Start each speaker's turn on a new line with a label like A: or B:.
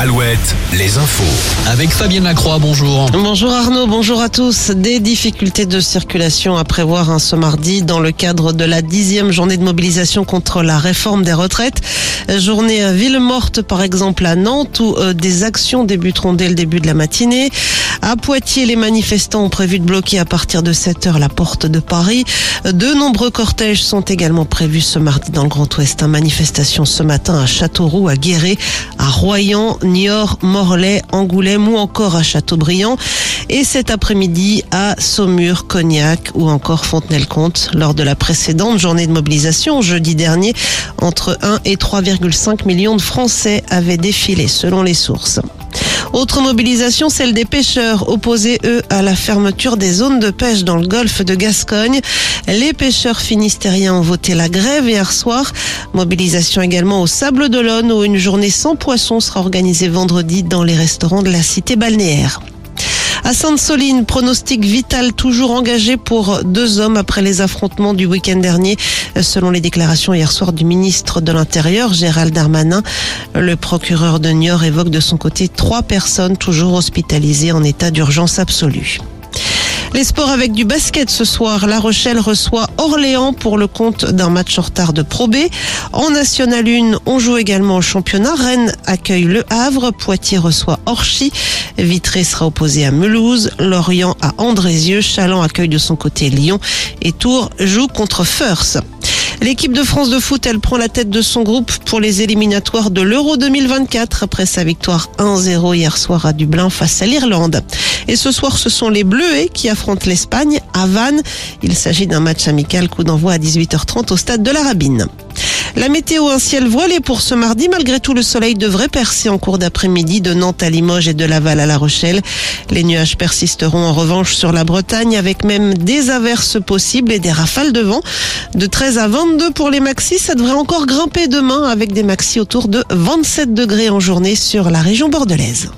A: Alouette, les infos.
B: Avec Fabienne Lacroix, bonjour.
C: Bonjour Arnaud, bonjour à tous. Des difficultés de circulation à prévoir hein, ce mardi dans le cadre de la dixième journée de mobilisation contre la réforme des retraites. Journée à ville morte par exemple à Nantes où euh, des actions débuteront dès le début de la matinée. À Poitiers, les manifestants ont prévu de bloquer à partir de 7 heures la porte de Paris. De nombreux cortèges sont également prévus ce mardi dans le Grand Ouest. Une manifestation ce matin à Châteauroux, à Guéret, à Royan, Niort, Morlaix, Angoulême ou encore à Châteaubriand. Et cet après-midi à Saumur, Cognac ou encore Fontenay-le-Comte. Lors de la précédente journée de mobilisation, jeudi dernier, entre 1 et 3,5 millions de Français avaient défilé selon les sources. Autre mobilisation, celle des pêcheurs, opposés eux à la fermeture des zones de pêche dans le golfe de Gascogne. Les pêcheurs finistériens ont voté la grève hier soir. Mobilisation également au Sable d'Olonne où une journée sans poisson sera organisée vendredi dans les restaurants de la cité balnéaire. À Sainte-Soline, pronostic vital toujours engagé pour deux hommes après les affrontements du week-end dernier. Selon les déclarations hier soir du ministre de l'Intérieur, Gérald Darmanin, le procureur de Niort évoque de son côté trois personnes toujours hospitalisées en état d'urgence absolue. Les sports avec du basket ce soir. La Rochelle reçoit Orléans pour le compte d'un match en retard de Pro B. En National 1, on joue également au championnat. Rennes accueille Le Havre. Poitiers reçoit Orchy. Vitré sera opposé à Mulhouse. Lorient à Andrézieux. Chaland accueille de son côté Lyon. Et Tours joue contre First. L'équipe de France de foot, elle prend la tête de son groupe pour les éliminatoires de l'Euro 2024 après sa victoire 1-0 hier soir à Dublin face à l'Irlande. Et ce soir, ce sont les Bleuets qui affrontent l'Espagne à Vannes. Il s'agit d'un match amical coup d'envoi à 18h30 au stade de la Rabine. La météo, un ciel voilé pour ce mardi. Malgré tout, le soleil devrait percer en cours d'après-midi de Nantes à Limoges et de Laval à La Rochelle. Les nuages persisteront en revanche sur la Bretagne avec même des averses possibles et des rafales de vent. De 13 à 22 pour les maxis, ça devrait encore grimper demain avec des maxis autour de 27 degrés en journée sur la région bordelaise.